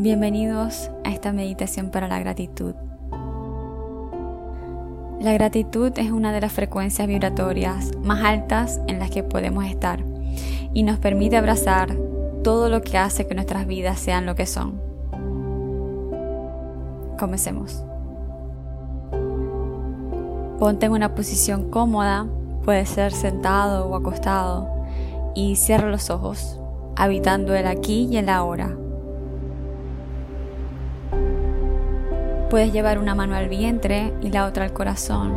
Bienvenidos a esta meditación para la gratitud. La gratitud es una de las frecuencias vibratorias más altas en las que podemos estar y nos permite abrazar todo lo que hace que nuestras vidas sean lo que son. Comencemos. Ponte en una posición cómoda, puede ser sentado o acostado, y cierra los ojos, habitando el aquí y el ahora. Puedes llevar una mano al vientre y la otra al corazón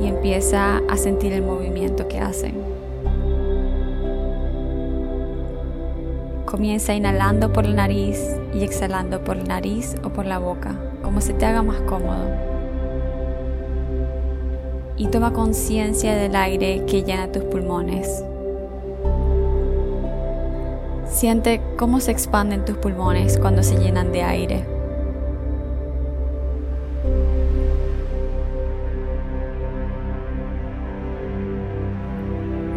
y empieza a sentir el movimiento que hacen. Comienza inhalando por la nariz y exhalando por la nariz o por la boca, como se te haga más cómodo. Y toma conciencia del aire que llena tus pulmones. Siente cómo se expanden tus pulmones cuando se llenan de aire.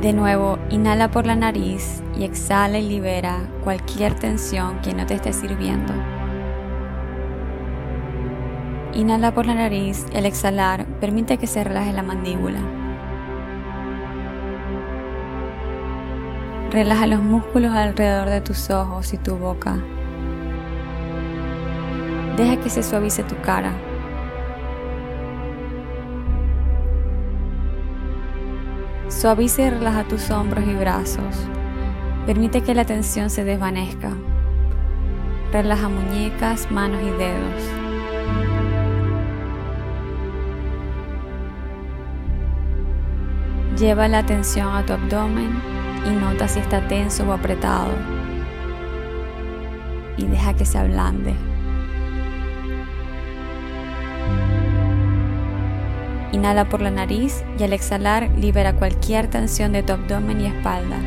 De nuevo, inhala por la nariz y exhala y libera cualquier tensión que no te esté sirviendo. Inhala por la nariz y al exhalar permite que se relaje la mandíbula. Relaja los músculos alrededor de tus ojos y tu boca. Deja que se suavice tu cara Suaviza y relaja tus hombros y brazos. Permite que la tensión se desvanezca. Relaja muñecas, manos y dedos. Lleva la atención a tu abdomen y nota si está tenso o apretado. Y deja que se ablande. Inhala por la nariz y al exhalar libera cualquier tensión de tu abdomen y espalda.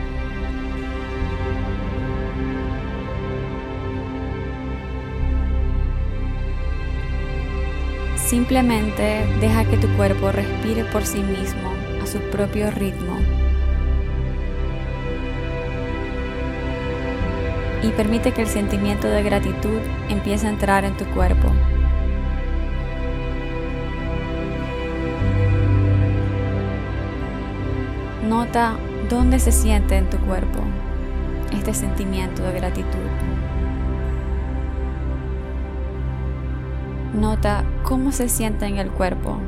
Simplemente deja que tu cuerpo respire por sí mismo a su propio ritmo. Y permite que el sentimiento de gratitud empiece a entrar en tu cuerpo. Nota dónde se siente en tu cuerpo este sentimiento de gratitud. Nota cómo se siente en el cuerpo.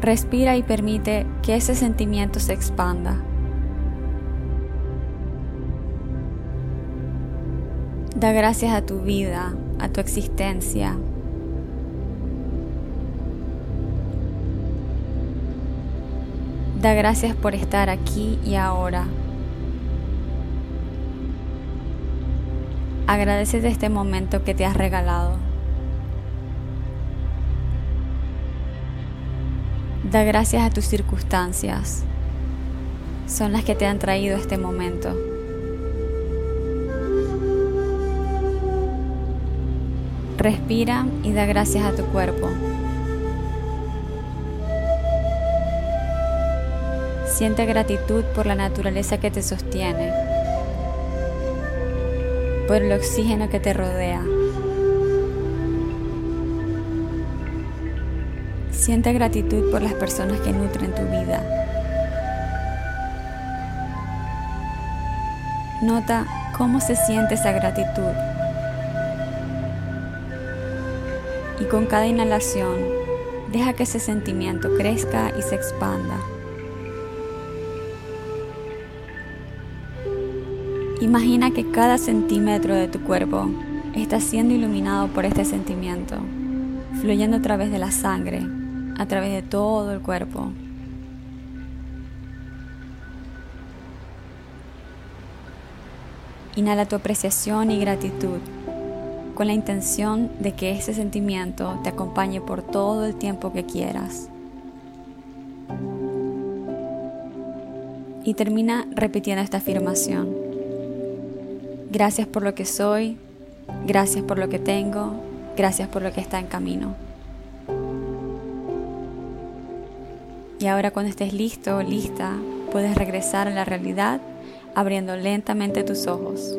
Respira y permite que ese sentimiento se expanda. Da gracias a tu vida, a tu existencia, Da gracias por estar aquí y ahora. Agradeces de este momento que te has regalado. Da gracias a tus circunstancias. Son las que te han traído este momento. Respira y da gracias a tu cuerpo. Siente gratitud por la naturaleza que te sostiene, por el oxígeno que te rodea. Siente gratitud por las personas que nutren tu vida. Nota cómo se siente esa gratitud. Y con cada inhalación, deja que ese sentimiento crezca y se expanda. Imagina que cada centímetro de tu cuerpo está siendo iluminado por este sentimiento, fluyendo a través de la sangre, a través de todo el cuerpo. Inhala tu apreciación y gratitud con la intención de que ese sentimiento te acompañe por todo el tiempo que quieras. Y termina repitiendo esta afirmación. Gracias por lo que soy, gracias por lo que tengo, gracias por lo que está en camino. Y ahora cuando estés listo o lista, puedes regresar a la realidad abriendo lentamente tus ojos.